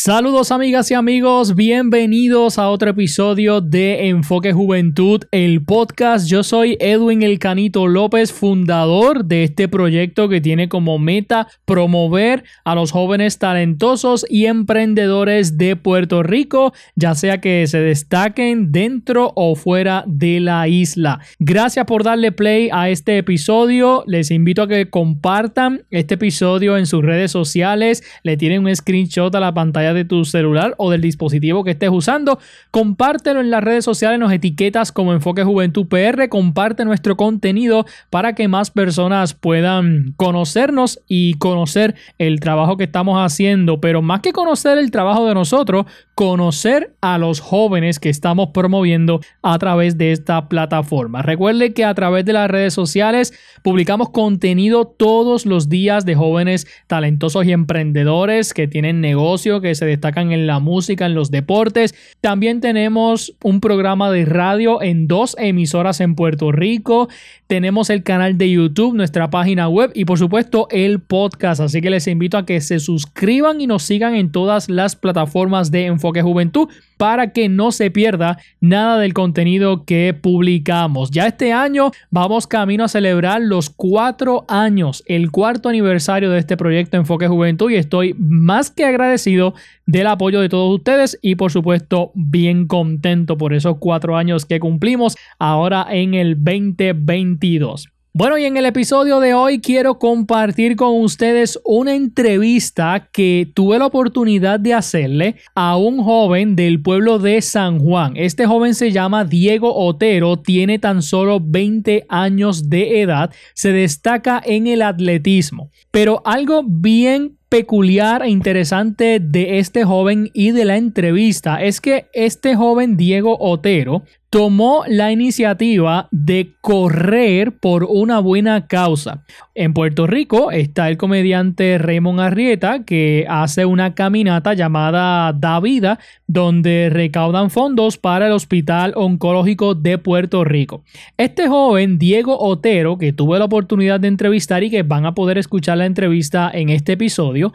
Saludos amigas y amigos, bienvenidos a otro episodio de Enfoque Juventud, el podcast. Yo soy Edwin El Canito López, fundador de este proyecto que tiene como meta promover a los jóvenes talentosos y emprendedores de Puerto Rico, ya sea que se destaquen dentro o fuera de la isla. Gracias por darle play a este episodio. Les invito a que compartan este episodio en sus redes sociales, le tienen un screenshot a la pantalla de tu celular o del dispositivo que estés usando. Compártelo en las redes sociales, nos etiquetas como Enfoque Juventud PR, comparte nuestro contenido para que más personas puedan conocernos y conocer el trabajo que estamos haciendo, pero más que conocer el trabajo de nosotros, conocer a los jóvenes que estamos promoviendo a través de esta plataforma. Recuerde que a través de las redes sociales publicamos contenido todos los días de jóvenes talentosos y emprendedores que tienen negocio, que se destacan en la música, en los deportes. También tenemos un programa de radio en dos emisoras en Puerto Rico. Tenemos el canal de YouTube, nuestra página web y por supuesto el podcast. Así que les invito a que se suscriban y nos sigan en todas las plataformas de enfoque Juventud para que no se pierda nada del contenido que publicamos. Ya este año vamos camino a celebrar los cuatro años, el cuarto aniversario de este proyecto Enfoque Juventud y estoy más que agradecido del apoyo de todos ustedes y por supuesto bien contento por esos cuatro años que cumplimos ahora en el 2022. Bueno, y en el episodio de hoy quiero compartir con ustedes una entrevista que tuve la oportunidad de hacerle a un joven del pueblo de San Juan. Este joven se llama Diego Otero, tiene tan solo 20 años de edad, se destaca en el atletismo. Pero algo bien peculiar e interesante de este joven y de la entrevista. Es que este joven Diego Otero tomó la iniciativa de correr por una buena causa. En Puerto Rico está el comediante Raymond Arrieta que hace una caminata llamada Da Vida donde recaudan fondos para el Hospital Oncológico de Puerto Rico. Este joven Diego Otero que tuve la oportunidad de entrevistar y que van a poder escuchar la entrevista en este episodio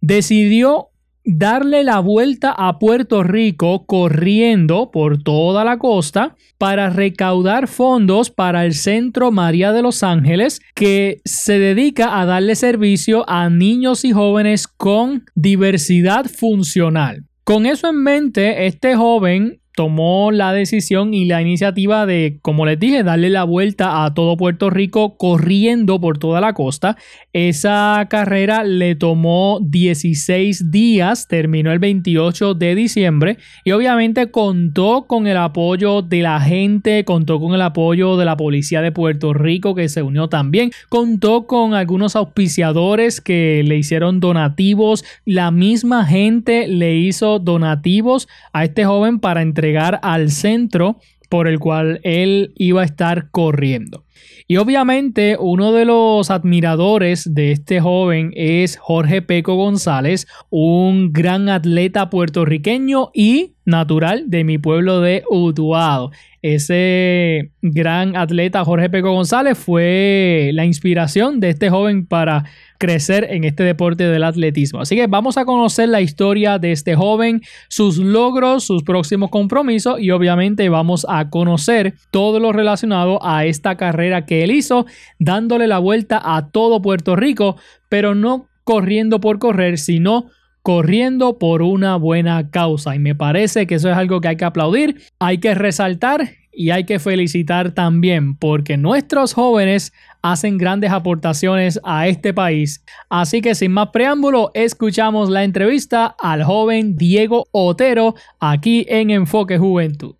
decidió darle la vuelta a Puerto Rico corriendo por toda la costa para recaudar fondos para el Centro María de los Ángeles que se dedica a darle servicio a niños y jóvenes con diversidad funcional. Con eso en mente, este joven tomó la decisión y la iniciativa de, como les dije, darle la vuelta a todo Puerto Rico corriendo por toda la costa. Esa carrera le tomó 16 días, terminó el 28 de diciembre y obviamente contó con el apoyo de la gente, contó con el apoyo de la policía de Puerto Rico que se unió también, contó con algunos auspiciadores que le hicieron donativos, la misma gente le hizo donativos a este joven para entregar al centro por el cual él iba a estar corriendo. Y obviamente uno de los admiradores de este joven es Jorge Peco González, un gran atleta puertorriqueño y natural de mi pueblo de Utuado. Ese gran atleta Jorge Peco González fue la inspiración de este joven para crecer en este deporte del atletismo. Así que vamos a conocer la historia de este joven, sus logros, sus próximos compromisos y obviamente vamos a conocer todo lo relacionado a esta carrera que él hizo, dándole la vuelta a todo Puerto Rico, pero no corriendo por correr, sino corriendo por una buena causa. Y me parece que eso es algo que hay que aplaudir, hay que resaltar y hay que felicitar también porque nuestros jóvenes hacen grandes aportaciones a este país. Así que sin más preámbulo, escuchamos la entrevista al joven Diego Otero aquí en Enfoque Juventud.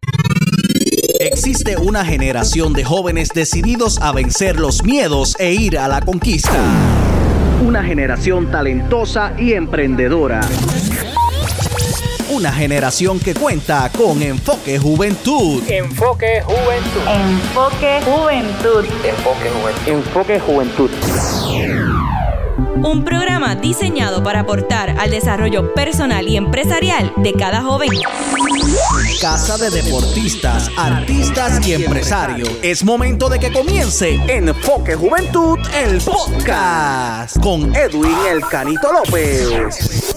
Existe una generación de jóvenes decididos a vencer los miedos e ir a la conquista. Una generación talentosa y emprendedora una generación que cuenta con Enfoque Juventud. Enfoque Juventud. Enfoque Juventud. Enfoque Juventud. Enfoque Juventud. Un programa diseñado para aportar al desarrollo personal y empresarial de cada joven. Casa de deportistas, artistas y empresarios. Es momento de que comience Enfoque Juventud, el podcast, con Edwin El Canito López.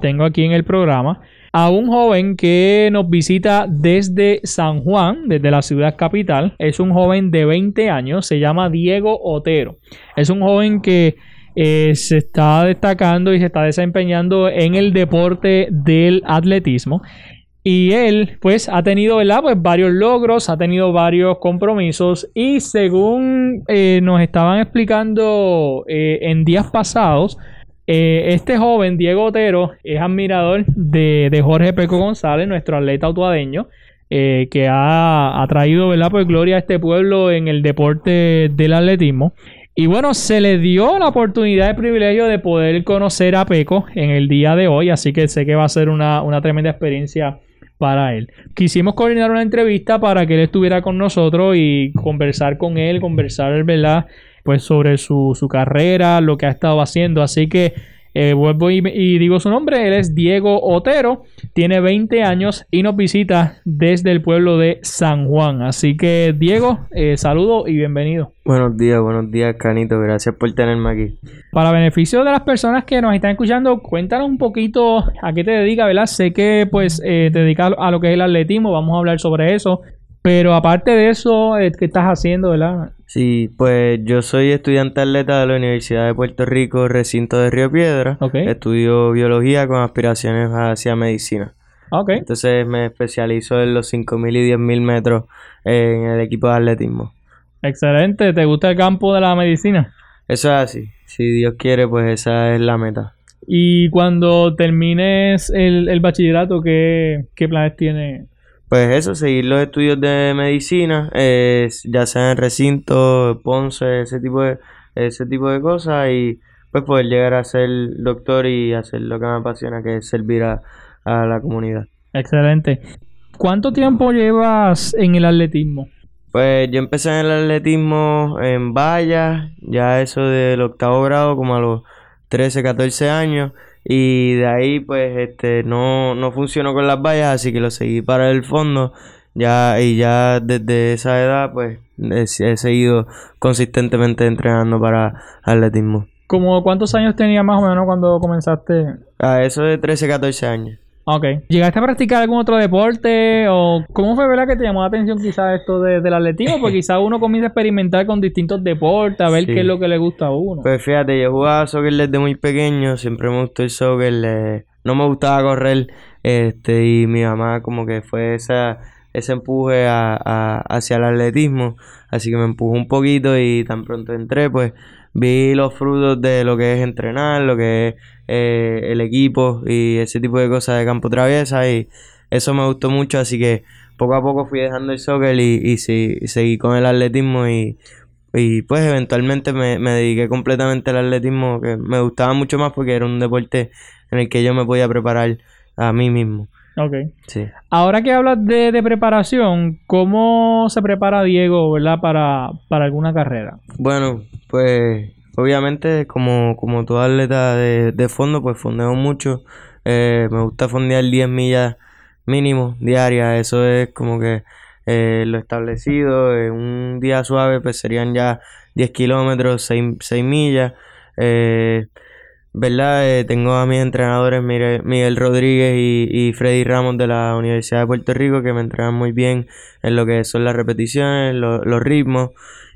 Tengo aquí en el programa a un joven que nos visita desde San Juan, desde la ciudad capital. Es un joven de 20 años, se llama Diego Otero. Es un joven que eh, se está destacando y se está desempeñando en el deporte del atletismo. Y él, pues, ha tenido. Pues varios logros, ha tenido varios compromisos. Y según eh, nos estaban explicando eh, en días pasados, eh, este joven, Diego Otero, es admirador de, Jorge Peco González, nuestro atleta autuadeño, que ha, ha, traído, ¿verdad? Pues gloria a este pueblo en el deporte del atletismo. Y bueno, se le dio la oportunidad, el privilegio de poder conocer a Peco en el día de hoy, así que sé que va a ser una, una tremenda experiencia para él. Quisimos coordinar una entrevista para que él estuviera con nosotros y conversar con él, conversar, ¿verdad? Pues sobre su, su carrera, lo que ha estado haciendo. Así que eh, vuelvo y, digo su nombre, él es Diego Otero, tiene 20 años y nos visita desde el pueblo de San Juan. Así que Diego, eh, saludo y bienvenido. Buenos días, buenos días Canito, gracias por tenerme aquí. Para beneficio de las personas que nos están escuchando, cuéntanos un poquito a qué te dedicas, ¿verdad? Sé que pues eh, te dedicas a lo que es el atletismo, vamos a hablar sobre eso, pero aparte de eso, ¿qué estás haciendo, verdad? Sí, pues yo soy estudiante atleta de la Universidad de Puerto Rico, recinto de Río Piedra. Estudio biología con aspiraciones hacia medicina. Okay. Entonces me especializo en los 5.000 y 10.000 metros en el equipo de atletismo. Excelente, ¿te gusta el campo de la medicina? Eso es así, si Dios quiere, pues esa es la meta. Y cuando termines el, bachillerato, ¿qué, ¿qué planes tienes? Pues eso, seguir los estudios de medicina, eh, ya sea en recinto, Ponce, ese tipo de, ese tipo de cosas y pues poder llegar a ser doctor y hacer lo que me apasiona, que es servir a, la comunidad. Excelente. ¿Cuánto tiempo llevas en el atletismo? Pues yo empecé en el atletismo en vallas, ya eso del octavo grado, como a los 13, 14 años. Y de ahí, pues, este, no, no funcionó con las vallas, así que lo seguí para el fondo. Ya, y ya desde esa edad, pues, he, seguido consistentemente entrenando para atletismo. ¿Cómo cuántos años tenía más o menos cuando comenzaste? A eso de 13, 14 años. Ok. ¿Llegaste a practicar algún otro deporte? ¿O cómo fue verdad que te llamó la atención quizás esto de, del atletismo? Porque quizás uno comienza a experimentar con distintos deportes, a ver qué es lo que le gusta a uno. Pues fíjate, yo jugaba soccer desde muy pequeño, siempre me gustó el soccer, no me gustaba correr, este, y mi mamá como que fue esa, ese empuje a, hacia el atletismo, así que me empujó un poquito y tan pronto entré, pues vi los frutos de lo que es entrenar, lo que es eh, el equipo y ese tipo de cosas de campo traviesa y eso me gustó mucho, así que poco a poco fui dejando el soccer y, y, seguí con el atletismo y, y pues eventualmente me, me, dediqué completamente al atletismo que me gustaba mucho más porque era un deporte en el que yo me podía preparar a mí mismo. Ok. Sí. Ahora que hablas de, de, preparación, ¿cómo se prepara Diego, verdad, para, para alguna carrera? Bueno, pues obviamente como, como todo atleta de, de fondo, pues fondeo mucho. Eh, me gusta fondear 10 millas mínimo diarias. Eso es como que eh, lo establecido. En un día suave pues serían ya 10 kilómetros, 6, 6 millas. Eh, ¿verdad? Eh, tengo a mis entrenadores Miguel, Rodríguez y, Freddy Ramos de la Universidad de Puerto Rico que me entrenan muy bien en lo que son las repeticiones, los ritmos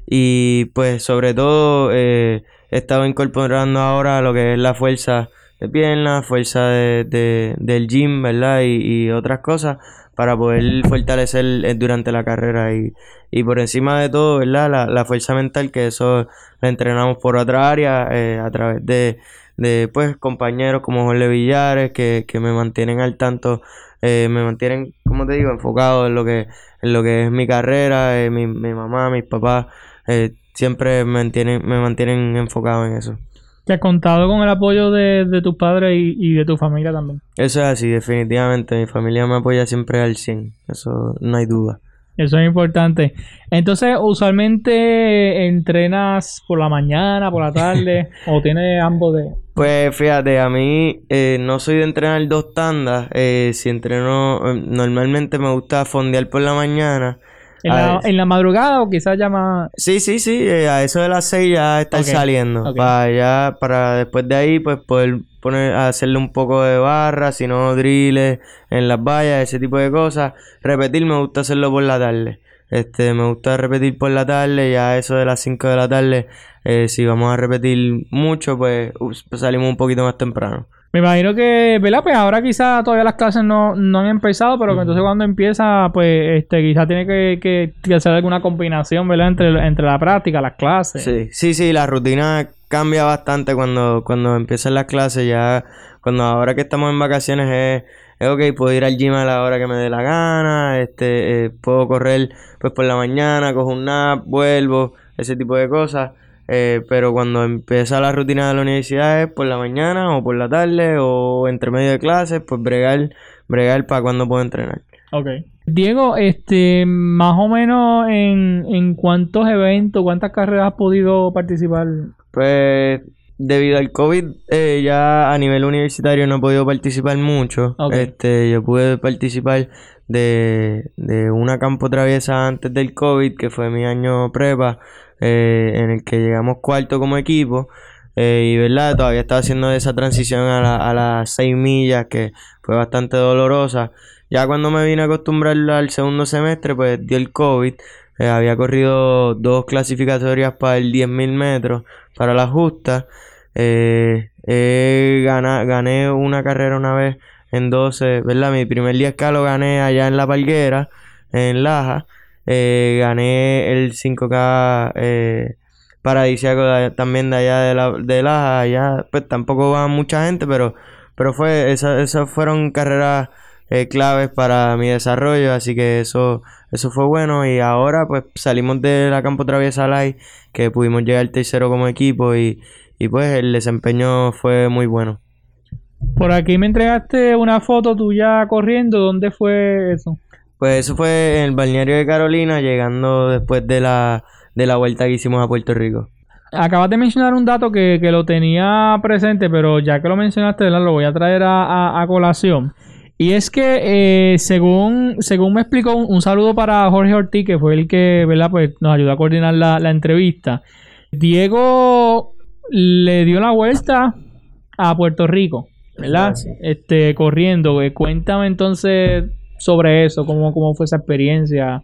y pues sobre todo eh, he estado incorporando ahora lo que es la fuerza de pierna, fuerza de, del gym, ¿verdad? Y, otras cosas para poder fortalecer eh, durante la carrera y, y por encima de todo, ¿verdad? La, la fuerza mental que eso la entrenamos por otra área a través de de pues compañeros como Jorge Villares que, que me mantienen al tanto, eh, me mantienen, como te digo, enfocado en lo que, en lo que es mi carrera, eh, mi, mi, mamá, mis papás, eh, siempre me mantienen, me mantienen enfocado en eso. ¿Te has contado con el apoyo de, de tus padres y, y, de tu familia también? Eso es así, definitivamente. Mi familia me apoya siempre al 100. Eso no hay duda. Eso es importante. Entonces, usualmente entrenas por la mañana, por la tarde, o tienes ambos de. Pues fíjate, a mí eh, no soy de entrenar dos tandas. Eh, si entreno, eh, normalmente me gusta fondear por la mañana. ¿En, la, ¿En la madrugada o quizás ya más...? Sí, sí, sí. eh, a eso de las seis ya estar Ok, saliendo. Para ya, para después de ahí, pues poder poner, hacerle un poco de barra, si no drills en las vallas, ese tipo de cosas. Repetir, me gusta hacerlo por la tarde. Este, me gusta repetir por la tarde, ya a eso de las 5 de la tarde, eh, si vamos a repetir mucho, pues, ups, pues salimos un poquito más temprano. Me imagino que, ¿verdad? Pues ahora quizás todavía las clases no, no han empezado, pero que entonces cuando empieza, pues este, quizás tiene que, que- que hacer alguna combinación, ¿verdad? Entre, entre la práctica, las clases. Sí, sí, sí, la rutina cambia bastante cuando, cuando empiezan las clases. Ya, cuando ahora que estamos en vacaciones es, es ok, puedo ir al gym a la hora que me dé la gana, este, eh, puedo correr pues por la mañana, cojo un nap, vuelvo, ese tipo de cosas. Eh, pero cuando empieza la rutina de la universidad es por la mañana o por la tarde o entre medio de clases, pues bregar, bregar para cuando puedo entrenar. Ok. Diego, este, más o menos en, en cuántos eventos, cuántas carreras has podido participar. Pues debido al COVID, eh, ya a nivel universitario no he podido participar mucho. Este, yo pude participar de, de una campo traviesa antes del COVID, que fue mi año prepa, eh, en el que llegamos cuarto como equipo. Eh, y verdad, todavía estaba haciendo esa transición a, la- a las seis millas, que fue bastante dolorosa. Ya cuando me vine a acostumbrar al segundo semestre, pues dio el COVID. Eh, había corrido dos clasificatorias para el 10.000 metros, para la justa. Eh, gané una carrera una vez en 12, ¿verdad? Mi primer 10K lo gané allá en La Palguera, en Laja. Eh, gané el 5K eh, paradisíaco de- también de allá de, la, de Laja. Allá, pues tampoco va mucha gente, pero, pero fue, esa- esas fueron carreras eh, claves para mi desarrollo, así que eso, eso fue bueno. Y ahora, pues salimos de la Campo Traviesa Live, que pudimos llegar tercero como equipo y, y pues el desempeño fue muy bueno. Por aquí me entregaste una foto tuya corriendo. ¿Dónde fue eso? Pues eso fue en el balneario de Carolina, llegando después de la, de la vuelta que hicimos a Puerto Rico. Acabas de mencionar un dato que, que lo tenía presente, pero ya que lo mencionaste, ¿verdad? lo voy a traer a, a- a colación. Y es que, eh, según, según me explicó, un, un saludo para Jorge Ortiz, que fue el que ¿verdad? Pues nos ayudó a coordinar la, la entrevista. Diego le dio la vuelta a Puerto Rico, ¿verdad? Este, corriendo. Eh, Cuéntame entonces sobre eso, cómo, cómo fue esa experiencia,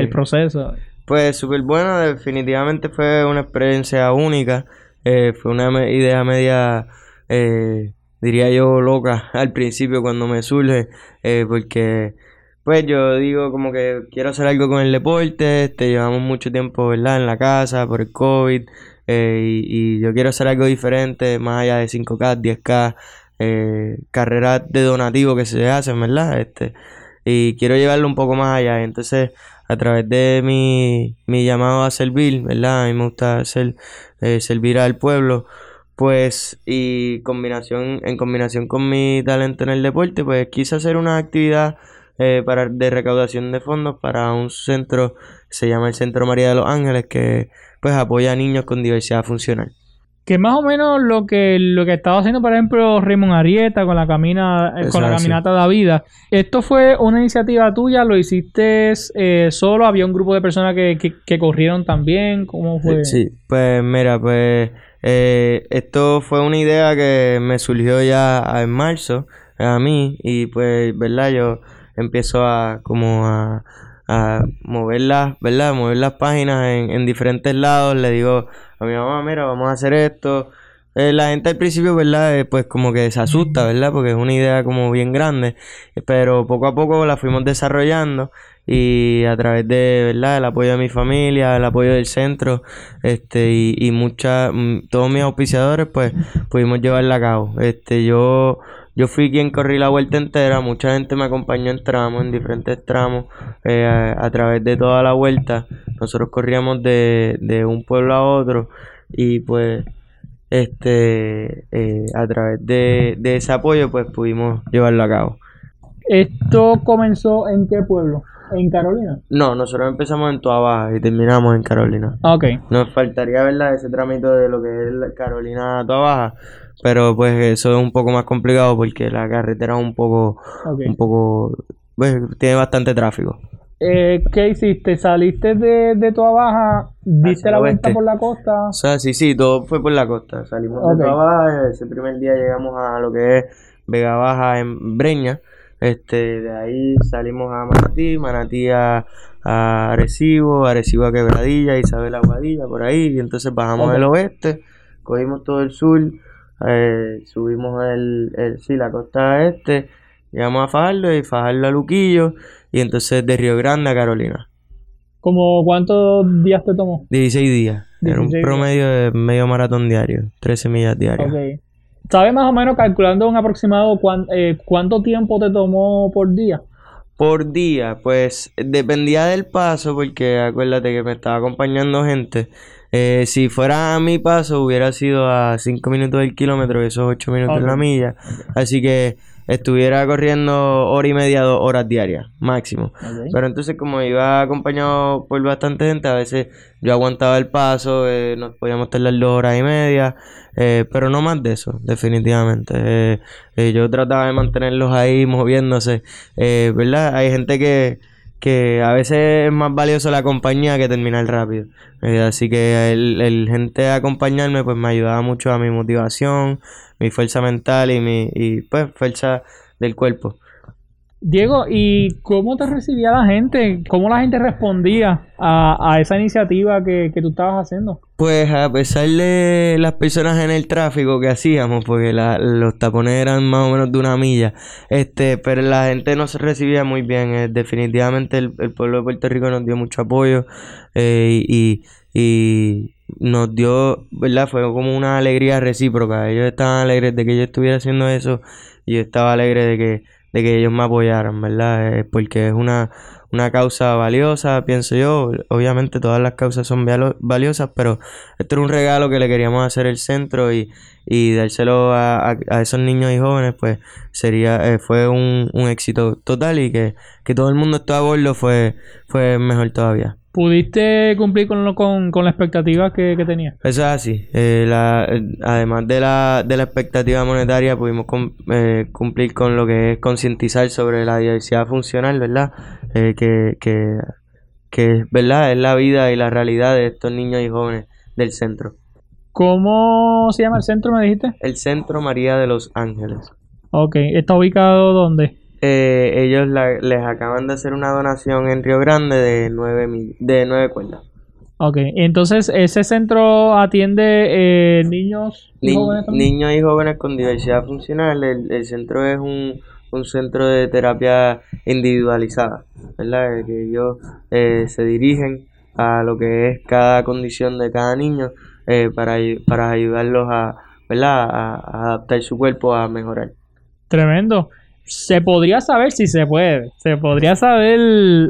el proceso. Pues súper bueno, definitivamente fue una experiencia única. Eh, fue una idea media, eh, diría yo, loca al principio cuando me surge, eh, porque pues yo digo como que quiero hacer algo con el deporte, este, llevamos mucho tiempo, ¿verdad? En la casa por el COVID, eh, y, y yo quiero hacer algo diferente, más allá de 5K, 10K, eh, carreras de donativo que se hacen, ¿verdad? Este, y quiero llevarlo un poco más allá. Entonces, a través de mi, mi llamado a servir, ¿verdad? A mí me gusta hacer, eh, servir al pueblo, pues, y combinación, en combinación con mi talento en el deporte, pues quise hacer una actividad eh, para, de recaudación de fondos para un centro, se llama el Centro María de los Ángeles, que pues apoya a niños con diversidad funcional. Que más o menos lo que lo que estaba haciendo, por ejemplo, Raymond Arieta con la camina, eh, con la caminata de la vida. Esto fue una iniciativa tuya, lo hiciste eh, solo, había un grupo de personas que, que, que corrieron también, ¿cómo fue? Sí, pues mira, pues eh, esto fue una idea que me surgió ya en marzo a mí y pues, ¿verdad? Yo empiezo a como a, a mover las, ¿verdad? Mover las páginas en, en diferentes lados, le digo a mi mamá, mira, vamos a hacer esto. Eh, la gente al principio, ¿verdad? Eh, pues como que se asusta, ¿verdad? Porque es una idea como bien grande, eh, pero poco a poco la fuimos desarrollando y a través de, ¿verdad? El apoyo de mi familia, el apoyo del centro, este, y, y mucha, mm, todos mis auspiciadores, pues, pudimos llevarla a cabo. Este, yo, yo fui quien corrí la vuelta entera, mucha gente me acompañó en tramos, en diferentes tramos, eh, a, través de toda la vuelta. Nosotros corríamos de, de un pueblo a otro y pues este eh, a través de, de ese apoyo pues pudimos llevarlo a cabo. ¿Esto comenzó en qué pueblo? ¿En Carolina? No, nosotros empezamos en Toa Baja y terminamos en Carolina. Ah, Ok. Nos faltaría, ¿verdad? Ese trámite de lo que es la Carolina a Toa Baja, pero pues eso es un poco más complicado porque la carretera es un poco, un poco, pues tiene bastante tráfico. eh, ¿qué hiciste? ¿Saliste de, de tu baja? ¿Diste la el vuelta por la costa? O sea, sí, sí, todo fue por la costa. Salimos Ok. de Toa Baja, ese primer día llegamos a lo que es Vega Baja en Breña. Este, de ahí salimos a Manatí, Manatí a, a Arecibo, Arecibo a Quebradilla, Isabel Aguadilla, por ahí. Y entonces bajamos Ok. del oeste, cogimos todo el sur, eh, subimos el, el, sí, la costa este, llegamos a Fajardo y Fajardo a Luquillo, y entonces de Río Grande a Carolina. ¿Como cuántos días te tomó? 16 días. Era un 16 días. promedio de medio maratón diario, 13 millas diarias. ¿Sabes más o menos, calculando un aproximado, cuán- eh, cuánto tiempo te tomó por día? Por día, pues dependía del paso, porque acuérdate que me estaba acompañando gente. Eh, si fuera a mi paso, hubiera sido a 5 minutos del kilómetro esos 8 minutos en la milla. Así que estuviera corriendo hora y media, dos horas diarias, máximo. Pero entonces como iba acompañado por bastante gente, a veces yo aguantaba el paso, eh, nos podíamos tardar dos horas y media, eh, pero no más de eso, definitivamente. Eh, eh, yo trataba de mantenerlos ahí moviéndose, eh, ¿verdad? Hay gente que, que a veces es más valioso la compañía que terminar rápido. Así que el, el gente a acompañarme pues me ayudaba mucho a mi motivación, mi fuerza mental y mi y pues fuerza del cuerpo. Diego, ¿y cómo te recibía la gente? ¿Cómo la gente respondía a, a esa iniciativa que, que tú estabas haciendo? Pues a pesar de las personas en el tráfico que hacíamos, porque la- los tapones eran más o menos de una milla, este, pero la gente nos recibía muy bien. eh, definitivamente el, pueblo de Puerto Rico nos dio mucho apoyo eh, y, y nos dio, ¿verdad? Fue como una alegría recíproca. Ellos estaban alegres de que yo estuviera haciendo eso y yo estaba alegre de que, de que ellos me apoyaran, ¿verdad? Eh, porque es una, una causa valiosa, pienso yo. Obviamente todas las causas son valiosas, pero esto era un regalo que le queríamos hacer el centro y, y dárselo a, a- esos niños y jóvenes, pues sería, eh, fue un, un éxito total y que, que todo el mundo esté a bordo fue, fue mejor todavía. ¿Pudiste cumplir con, lo, con, con la expectativa que, que tenías? Eso es así. Eh, la, eh, además de la, de la expectativa monetaria, pudimos eh, cumplir con lo que es concientizar sobre la diversidad funcional, ¿verdad? Que, que, que, ¿verdad? Es la vida y la realidad de estos niños y jóvenes del centro. ¿Cómo se llama el centro, me dijiste? El Centro María de los Ángeles. Ok, ¿está ubicado dónde? Eh, ellos la- les acaban de hacer una donación en Río Grande de nueve, mil, de nueve cuerdas. Ok, entonces ese centro atiende eh, niños y Ni- jóvenes también. niños y jóvenes con diversidad funcional. El, el centro es un, un centro de terapia individualizada, ¿verdad? Que ellos eh, se dirigen a lo que es cada condición de cada niño eh, para, para ayudarlos a, ¿verdad? A, a adaptar su cuerpo a mejorar. Tremendo. Se podría saber si se puede. Se podría saber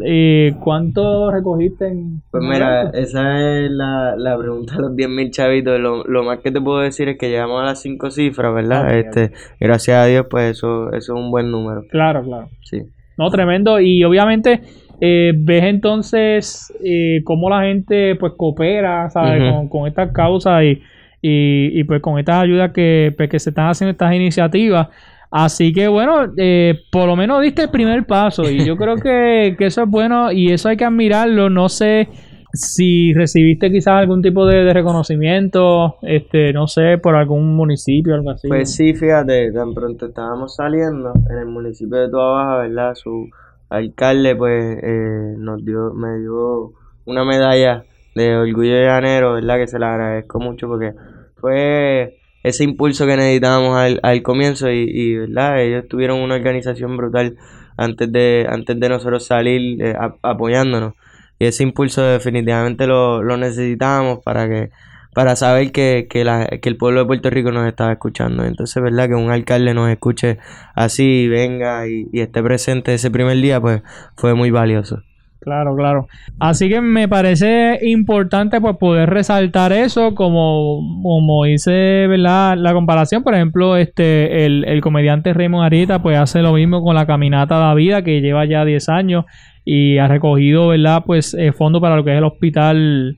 eh, cuánto recogiste en. Pues mira, esa es la, la pregunta de los 10.000 chavitos. Lo, lo más que te puedo decir es que llegamos a las cinco cifras, ¿verdad? Este, Gracias a Dios, pues eso, eso es un buen número. Claro, claro. Sí. No, tremendo. Y obviamente eh, ves entonces eh, cómo la gente pues coopera, ¿sabes? Con, con estas causas y, y, y, pues con estas ayudas que, pues, que se están haciendo estas iniciativas. Así que bueno, eh, por lo menos diste el primer paso y yo creo que, que eso es bueno y eso hay que admirarlo. No sé si recibiste quizás algún tipo de, de reconocimiento, este, no sé, por algún municipio o algo así. Pues sí, fíjate, tan pronto estábamos saliendo en el municipio de Toa Baja, ¿verdad? Su alcalde, pues, eh, nos dio, me dio una medalla de orgullo de llanero, ¿verdad? Que se la agradezco mucho porque fue ese impulso que necesitábamos al, al comienzo y, y, ¿verdad? Ellos tuvieron una organización brutal antes de, antes de nosotros salir eh, apoyándonos. Y ese impulso definitivamente lo, lo necesitábamos para que para saber que, que, la, que el pueblo de Puerto Rico nos estaba escuchando. Entonces, ¿verdad? Que un alcalde nos escuche así, venga y, y esté presente ese primer día, pues fue muy valioso. Claro, claro. Así que me parece importante pues poder resaltar eso como, como hice, ¿verdad? La comparación, por ejemplo, este el, el comediante Raymond Arieta pues hace lo mismo con la caminata de la vida que lleva ya 10 años y ha recogido, ¿verdad? Pues eh, fondos para lo que es el hospital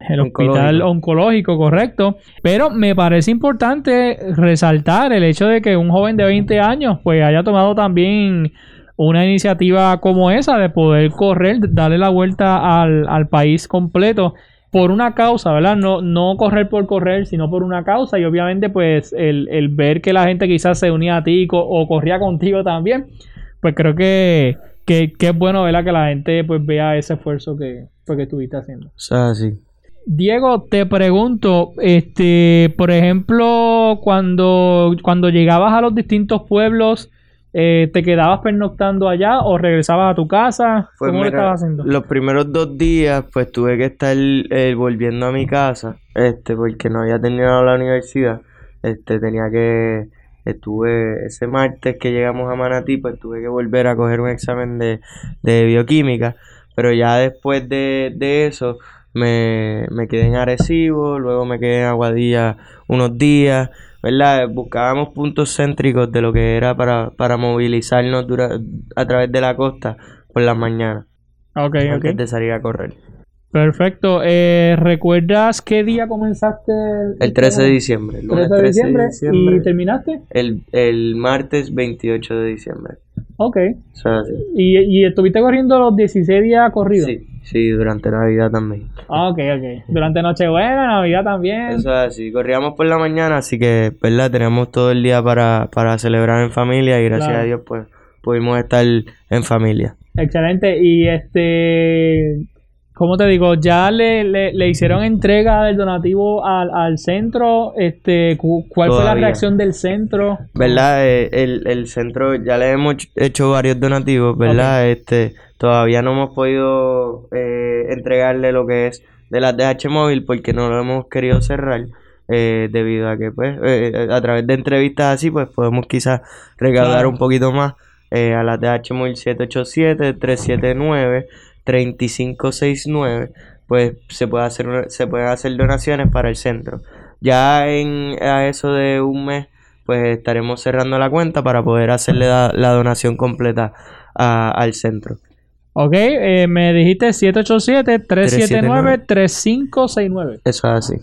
el hospital Oncológico. oncológico, correcto. Pero me parece importante resaltar el hecho de que un joven de 20 años pues haya tomado también una iniciativa como esa de poder correr, darle la vuelta al, al país completo por una causa, ¿verdad? No, no correr por correr, sino por una causa. Y obviamente, pues, el, el ver que la gente quizás se unía a ti o corría contigo también, pues creo que, que, que, es bueno, ¿verdad? Que la gente pues vea ese esfuerzo que, pues, que estuviste haciendo. O sea, sí. Diego, te pregunto, este, por ejemplo, cuando, cuando llegabas a los distintos pueblos, eh, ¿te quedabas pernoctando allá o regresabas a tu casa? Pues ¿Cómo lo estabas haciendo? Los primeros dos días, pues tuve que estar eh, volviendo a mi casa, este, porque no había terminado la universidad. Este, tenía que, estuve ese martes que llegamos a Manatí, pues tuve que volver a coger un examen de, de bioquímica, pero ya después de, de eso me, me quedé en Arecibo, luego me quedé en Aguadilla unos días, ¿verdad? Buscábamos puntos céntricos de lo que era para, para movilizarnos a través de la costa por las mañanas. Ok, antes de salir a correr. Perfecto. Eh, ¿Recuerdas qué día comenzaste? El, 13 de diciembre. El 13 de diciembre. ¿Y terminaste? El, el martes 28 de diciembre. Ok. ¿Y, ¿Y, estuviste corriendo los 16 días corridos? Sí, sí, durante Navidad también. Ah, ok, ok. Durante Nochebuena, Navidad también. Eso es así. Corríamos por la mañana, así que, ¿verdad? Teníamos todo el día para, para celebrar en familia y gracias a Dios, pues, pudimos estar en familia. Excelente. Y este ¿Cómo te digo? ¿Ya le, le, hicieron entrega del donativo al, al centro? Este, ¿Cuál fue la reacción del centro? ¿Verdad? Eh, el, el, centro, ya le hemos hecho varios donativos, ¿verdad? Este, todavía no hemos podido eh, entregarle lo que es de las DH móvil porque no lo hemos querido cerrar. Eh, debido a que pues a través de entrevistas así pues podemos quizás recaudar un poquito más a las DH móvil 787 379 3569, pues se puede hacer se pueden hacer donaciones para el centro. Ya en a eso de un mes, pues estaremos cerrando la cuenta para poder hacerle la, donación completa al centro. Ok, eh, me dijiste 787-379-3569. Eso es así.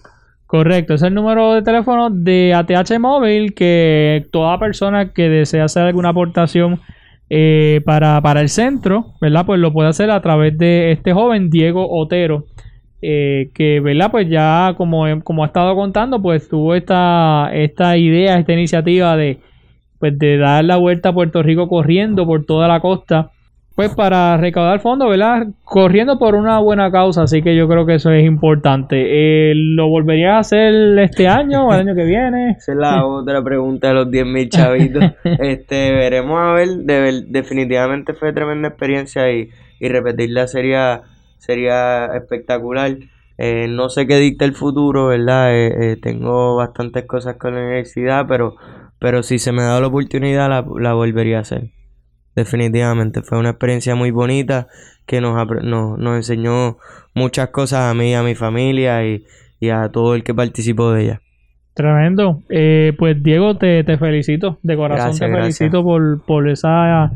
Correcto, es el número de teléfono de ATH Móvil que toda persona que desea hacer alguna aportación eh, para, para, el centro, ¿verdad? Pues lo puede hacer a través de este joven Diego Otero. Eh, que, ¿verdad? Pues ya como, como ha estado contando, pues tuvo esta, esta idea, esta iniciativa de, pues, de dar la vuelta a Puerto Rico corriendo por toda la costa pues para recaudar fondos, ¿verdad? Corriendo por una buena causa, así que yo creo que eso es importante. Eh, ¿Lo volverías a hacer este año o el año que viene? Esa es la otra pregunta de los 10.000 chavitos. este, veremos a ver, definitivamente fue tremenda experiencia y, y repetirla sería, sería espectacular. Eh, no sé qué dicta el futuro, ¿verdad? Eh, tengo bastantes cosas con la universidad, pero, pero si se me da la oportunidad la, la volvería a hacer definitivamente. Fue una experiencia muy bonita que nos, nos, enseñó muchas cosas a mí, a mi familia y, a todo el que participó de ella. Tremendo. Eh, pues Diego, te, te, felicito, de corazón te felicito por, por esa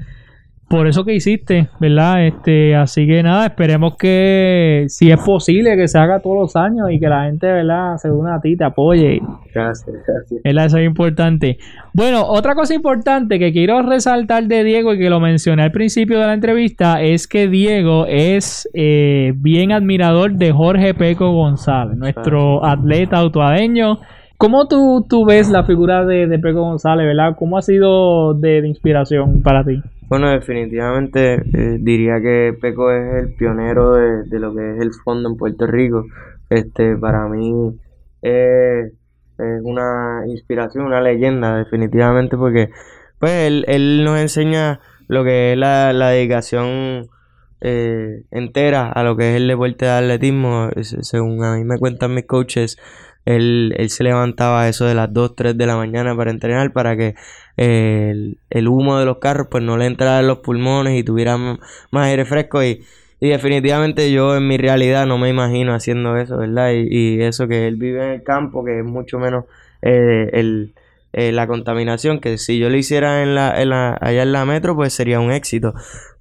por eso que hiciste, ¿verdad? Este, así que nada, esperemos que si es posible que se haga todos los años y que la gente, ¿verdad? Se una a ti, te apoye. Gracias, gracias. Eso es importante. Bueno, otra cosa importante que quiero resaltar de Diego y que lo mencioné al principio de la entrevista es que Diego es eh, bien admirador de Jorge Peco González, nuestro atleta autoadeño. ¿Cómo tú, tú ves la figura de, de Peco González, verdad? ¿Cómo ha sido de inspiración para ti? Bueno, definitivamente eh, diría que Peco es el pionero de, lo que es el fondo en Puerto Rico. Este, para mí es una inspiración, una leyenda, definitivamente, porque pues él, él nos enseña lo que es la, la dedicación eh, entera a lo que es el deporte de atletismo. Según a mí me cuentan mis coaches, él, él se levantaba a eso de las 2, 3 de la mañana para entrenar para que el, humo de los carros pues no le entrara en los pulmones y tuviera más aire fresco y, definitivamente yo en mi realidad no me imagino haciendo eso, ¿verdad? Y, eso que él vive en el campo, que es mucho menos eh, el, eh, la contaminación, que si yo lo hiciera en la, en la, allá en la metro pues sería un éxito.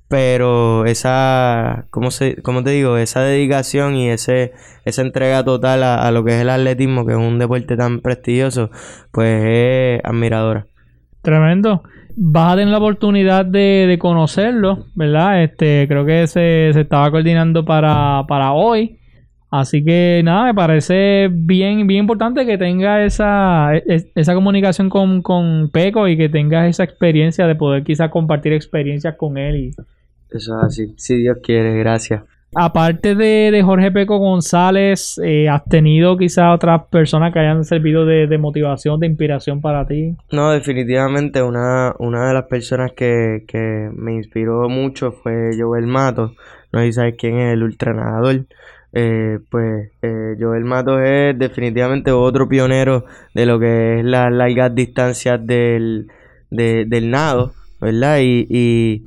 Pero esa, ¿cómo, se, cómo te digo? Esa dedicación y ese, esa entrega total a, lo que es el atletismo, que es un deporte tan prestigioso, pues es admiradora. Tremendo. vas a tener la oportunidad de, conocerlo, ¿verdad? Este, creo que se, se estaba coordinando para, para hoy. Así que nada, me parece bien, bien importante que tenga esa, e, esa comunicación con, con Peco y que tengas esa experiencia de poder quizás compartir experiencias con él. Y... Eso es así, si Dios quiere, gracias. Aparte de, Jorge Peco González, eh, ¿has tenido quizás otras personas que hayan servido de, motivación, de inspiración para ti? No, definitivamente una, una de las personas que, que me inspiró mucho fue Joel Mato. No sé si sabes quién es el ultranadador. Eh, pues eh, Joel Matos es definitivamente otro pionero de lo que es las largas distancias del, del nado, ¿verdad? Y, y,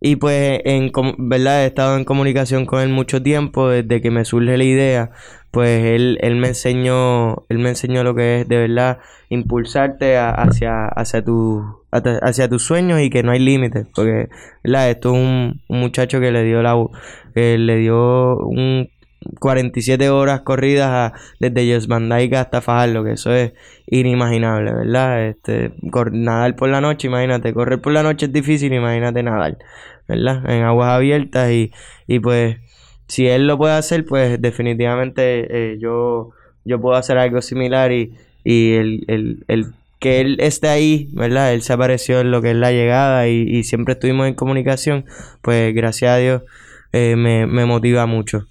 y pues en verdad he estado en comunicación con él mucho tiempo desde que me surge la idea pues él, él me enseñó él me enseñó lo que es de verdad impulsarte hacia hacia tu hacia tus sueños y que no hay límites porque ¿verdad? esto es un, muchacho que le dio la que le dio un 47 horas corridas desde Yes hasta Fajardo, que eso es inimaginable, ¿verdad? Este, nadar por la noche, imagínate, correr por la noche es difícil, imagínate nadar, ¿verdad? En aguas abiertas y, y pues si él lo puede hacer, pues definitivamente eh, yo, yo puedo hacer algo similar y, y el, el, el que él esté ahí, ¿verdad? Él se apareció en lo que es la llegada y, y siempre estuvimos en comunicación, pues gracias a Dios eh, me, me motiva mucho.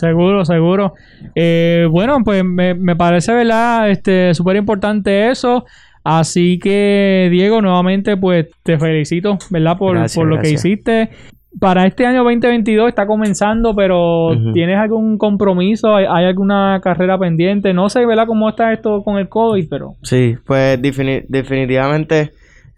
Seguro, seguro. Eh, bueno, pues me, me parece, ¿verdad? Este, súper importante eso. Así que, Diego, nuevamente, pues te felicito, ¿verdad? Por, por lo que hiciste. Para este año 2022 está comenzando, pero ¿tienes algún compromiso? ¿Hay, alguna carrera pendiente? No sé, ¿verdad? ¿Cómo está esto con el COVID? Pero... Sí, pues definitivamente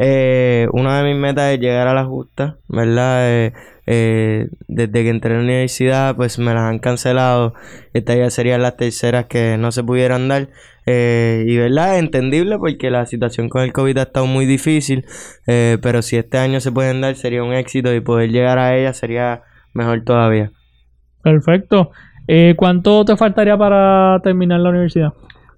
eh, una de mis metas es llegar a la justa, ¿verdad? Eh, eh, desde que entré a la universidad, pues me las han cancelado. Estas ya serían las terceras que no se pudieran dar. Eh, y verdad, entendible porque la situación con el COVID ha estado muy difícil. Eh, pero si este año se pueden dar, sería un éxito y poder llegar a ella sería mejor todavía. Perfecto. ¿Cuánto te faltaría para terminar la universidad?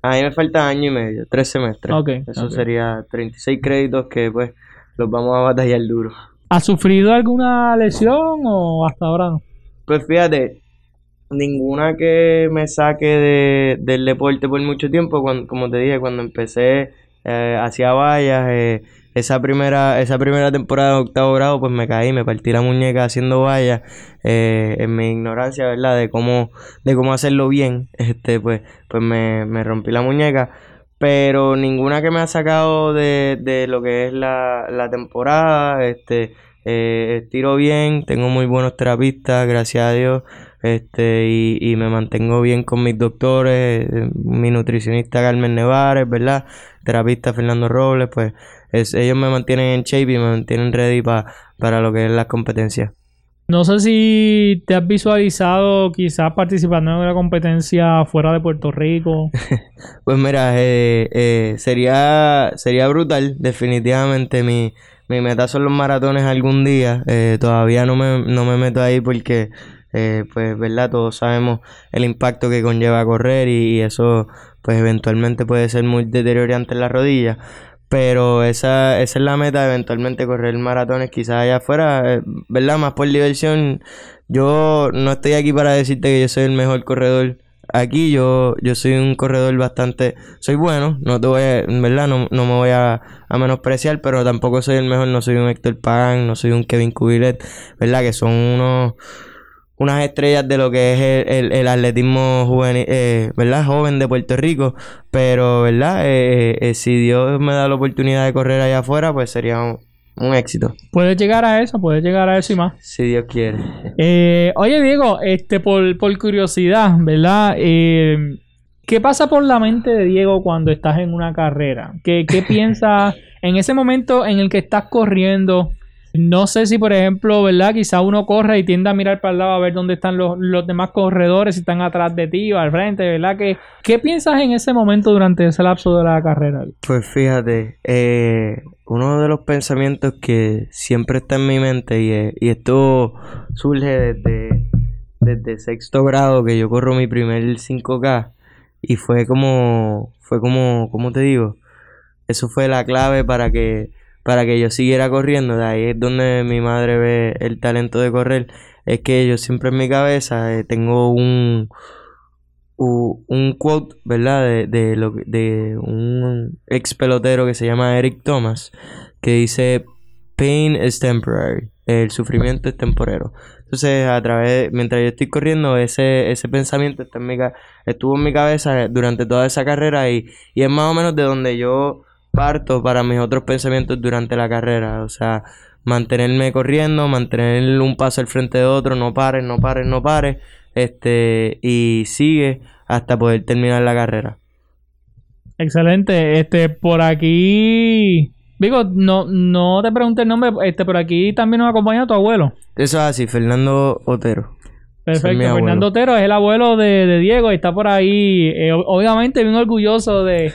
A mí me falta año y medio, tres semestres. Eso sería 36 créditos que pues los vamos a batallar duro. ¿Ha sufrido alguna lesión o hasta ahora no? Pues fíjate, ninguna que me saque de, del deporte por mucho tiempo. Cuando, como te dije, cuando empecé eh, hacia vallas, eh, esa primera esa primera temporada de octavo grado, pues me caí, me partí la muñeca haciendo vallas. Eh, en mi ignorancia, ¿verdad? De cómo de cómo hacerlo bien, este pues pues me, me rompí la muñeca pero ninguna que me ha sacado de, de lo que es la, la temporada, este, eh, tiro bien, tengo muy buenos terapistas, gracias a Dios, este, y, y me mantengo bien con mis doctores, eh, mi nutricionista Carmen Nevares, ¿verdad? Terapista Fernando Robles, pues ellos me mantienen en shape y me mantienen ready para lo que es la competencia. No sé si te has visualizado quizás participando en una competencia fuera de Puerto Rico. pues mira, eh, eh, sería, sería brutal, definitivamente. Mi, mi meta son los maratones algún día. Eh, todavía no me, no me meto ahí porque, pues, ¿verdad? Todos sabemos el impacto que conlleva correr y, eso, pues, eventualmente puede ser muy deteriorante en la rodilla pero esa, esa es la meta, eventualmente correr maratones quizás allá afuera, eh, ¿verdad? Más por diversión. Yo no estoy aquí para decirte que yo soy el mejor corredor. Aquí yo, yo soy un corredor bastante, soy bueno, no te voy a, ¿verdad? No, no me voy a, a, menospreciar, pero tampoco soy el mejor, no soy un Héctor Pagan, no soy un Kevin Cubilet, ¿verdad? Que son unos unas estrellas de lo que es el, atletismo juvenil, eh, ¿verdad? Joven de Puerto Rico. Pero, ¿verdad? Eh, eh, si Dios me da la oportunidad de correr allá afuera, pues sería un, éxito. Puedes llegar a eso, puedes llegar a eso y más. Si Dios quiere. oye, Diego, este, por, por curiosidad, ¿verdad? ¿Qué pasa por la mente de Diego cuando estás en una carrera? ¿Qué, qué piensas en ese momento en el que estás corriendo? No sé si, por ejemplo, ¿verdad? Quizá uno corre y tiende a mirar para el lado a ver dónde están los, demás corredores, si están atrás de ti o al frente, ¿verdad? ¿Qué, ¿Qué piensas en ese momento durante ese lapso de la carrera? Pues fíjate, eh, uno de los pensamientos que siempre está en mi mente y, y esto surge desde, desde sexto grado que yo corro mi primer 5K y fue como, fue como, ¿cómo te digo? Eso fue la clave para que para que yo siguiera corriendo, de ahí es donde mi madre ve el talento de correr, es que yo siempre en mi cabeza eh, tengo un, un quote, ¿verdad? De, de, lo, de un ex pelotero que se llama Eric Thomas, que dice, pain is temporary, el sufrimiento es temporero. Entonces, a través, mientras yo estoy corriendo, ese, ese pensamiento está en mi, estuvo en mi cabeza durante toda esa carrera y, y es más o menos de donde yo parto para mis otros pensamientos durante la carrera. O sea, mantenerme corriendo, mantener un paso al frente de otro, no pares, no pares, no pares, este, y sigue hasta poder terminar la carrera. Excelente. Este, por aquí. Digo, no, no te pregunté el nombre, este, por aquí también nos acompaña tu abuelo. Eso es así, Fernando Otero. Perfecto, Fernando Otero es el abuelo de, Diego y está por ahí, eh, obviamente bien orgulloso de,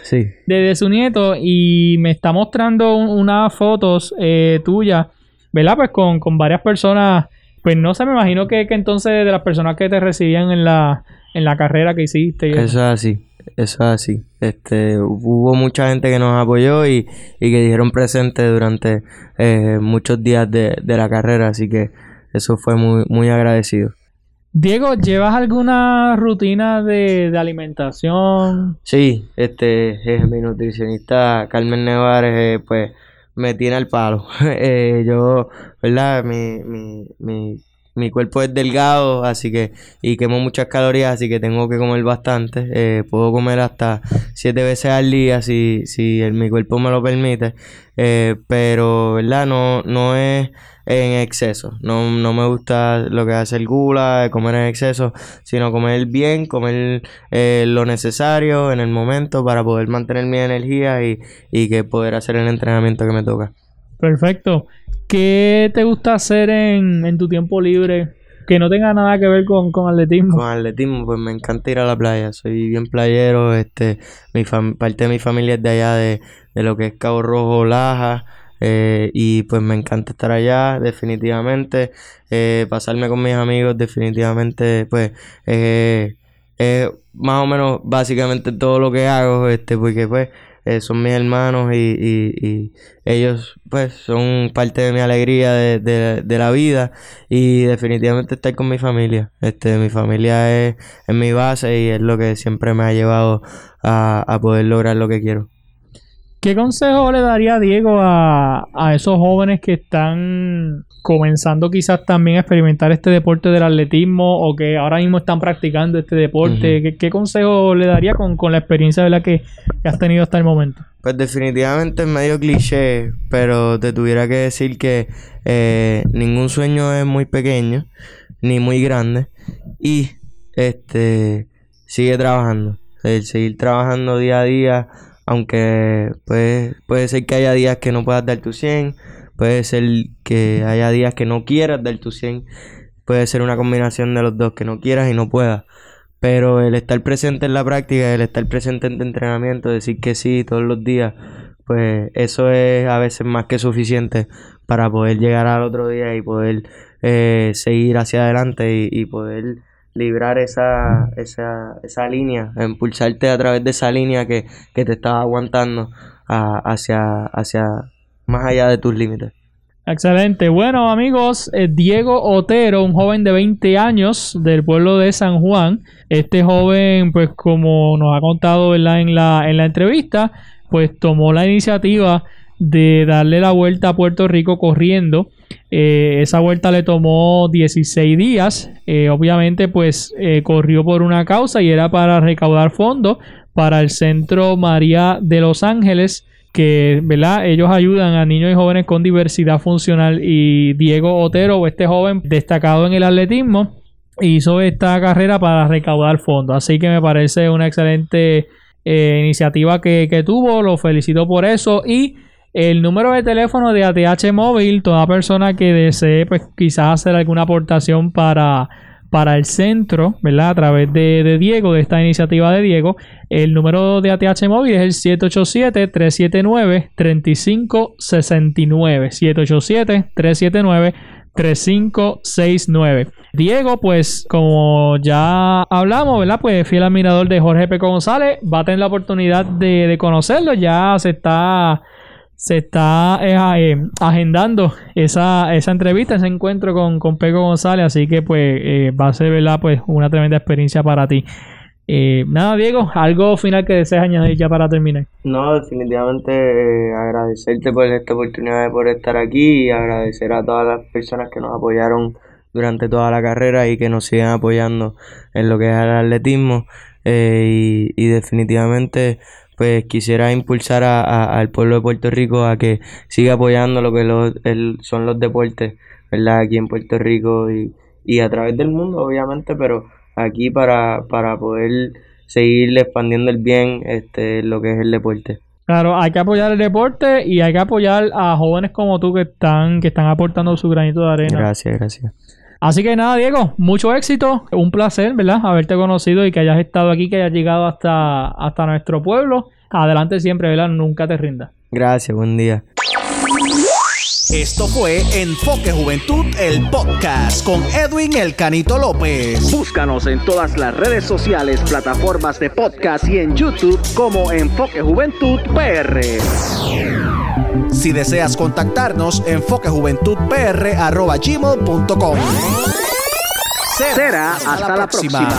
de, su nieto y me está mostrando unas fotos eh, tuyas, ¿verdad? Pues con, con, varias personas, pues no sé, me imagino que, que, entonces de las personas que te recibían en la, en la carrera que hiciste. eso es así, eso es así. Este, hubo mucha gente que nos apoyó y, y que dijeron presente durante eh, muchos días de, de la carrera, así que eso fue muy, muy agradecido. Diego, ¿llevas alguna rutina de, alimentación? Sí, este, mi nutricionista Carmen Nevares, eh, pues me tiene al palo. Eh, yo, ¿verdad? Mi, mi, mi, mi cuerpo es delgado, así que, y quemo muchas calorías, así que tengo que comer bastante. Eh, puedo comer hasta siete veces al día si, si mi cuerpo me lo permite. pero, ¿verdad? No, no es en exceso. No, no me gusta lo que hace el gula, comer en exceso, sino comer bien, comer eh, lo necesario en el momento para poder mantener mi energía y, y que poder hacer el entrenamiento que me toca. Perfecto. ¿Qué te gusta hacer en, en tu tiempo libre que no tenga nada que ver con, con, atletismo. Con atletismo, pues me encanta ir a la playa. Soy bien playero. Este, mi parte de mi familia es de allá de, de lo que es Cabo Rojo, Laja. Eh, y pues me encanta estar allá, definitivamente. Eh, pasarme con mis amigos, definitivamente, pues es más o menos básicamente todo lo que hago, este, porque pues eh, son mis hermanos y, y, ellos pues son parte de mi alegría de, de, la vida y definitivamente estar con mi familia. Este, mi familia es, es mi base y es lo que siempre me ha llevado a, a poder lograr lo que quiero. ¿Qué consejo le daría Diego a, esos jóvenes que están comenzando quizás también a experimentar este deporte del atletismo o que ahora mismo están practicando este deporte? ¿Qué, consejo le daría con, la experiencia de la que, has tenido hasta el momento? Pues definitivamente es medio cliché, pero te tuviera que decir que eh, ningún sueño es muy pequeño ni muy grande y este sigue trabajando, el seguir trabajando día a día aunque puede, puede ser que haya días que no puedas dar tu 100, puede ser que haya días que no quieras dar tu 100, puede ser una combinación de los dos, que no quieras y no puedas. Pero el estar presente en la práctica, el estar presente en tu entrenamiento, decir que sí todos los días, pues eso es a veces más que suficiente para poder llegar al otro día y poder eh, seguir hacia adelante y poder librar esa, esa, esa línea, impulsarte a través de esa línea que, te estaba aguantando hacia, hacia más allá de tus límites. Excelente. Bueno, amigos, eh, Diego Otero, un joven de 20 años del pueblo de San Juan. Este joven, pues como nos ha contado En, la, en la entrevista, pues tomó la iniciativa de darle la vuelta a Puerto Rico corriendo. Eh, esa vuelta le tomó 16 días. Eh, obviamente, pues eh, corrió por una causa y era para recaudar fondos para el Centro María de Los Ángeles, que ¿verdad? ellos ayudan a niños y jóvenes con diversidad funcional. Y Diego Otero, este joven destacado en el atletismo, hizo esta carrera para recaudar fondos. Así que me parece una excelente iniciativa que, que tuvo. Lo felicito por eso. Y el número de teléfono de ATH Móvil, toda persona que desee, pues quizás hacer alguna aportación para, para el centro, ¿verdad? A través de, Diego, de esta iniciativa de Diego. El número de ATH Móvil es el 787-379-3569. 787-379-3569. Diego, pues como ya hablamos, ¿verdad? Pues fiel admirador de Jorge P. González, va a tener la oportunidad de conocerlo. Ya se está se está eh, eh, agendando esa, esa entrevista, ese encuentro con, con Peco González, así que pues eh, va a ser ¿verdad? Pues una tremenda experiencia para ti. nada, Diego, algo final que deseas añadir ya para terminar. No, definitivamente agradecerte por esta oportunidad de poder estar aquí y agradecer a todas las personas que nos apoyaron durante toda la carrera y que nos siguen apoyando en lo que es el atletismo y, y definitivamente pues quisiera impulsar al pueblo de Puerto Rico a que siga apoyando lo que son los deportes, ¿verdad? Aquí en Puerto Rico y, y a través del mundo, obviamente, pero aquí para, para poder seguir expandiendo el bien este, lo que es el deporte. Claro, hay que apoyar el deporte y hay que apoyar a jóvenes como tú que están, que están aportando su granito de arena. Gracias, gracias. Así que nada, Diego, mucho éxito. Un placer, ¿verdad? Haberte conocido y que hayas estado aquí, que hayas llegado hasta, hasta nuestro pueblo. Adelante siempre, ¿verdad? Nunca te rindas. Gracias, buen día. Esto fue Enfoque Juventud, el podcast con Edwin El Canito López. Búscanos en todas las redes sociales, plataformas de podcast y en YouTube como Enfoque Juventud PR. Si deseas contactarnos, enfoquejuventudpr.gmail.com Será hasta, la próxima.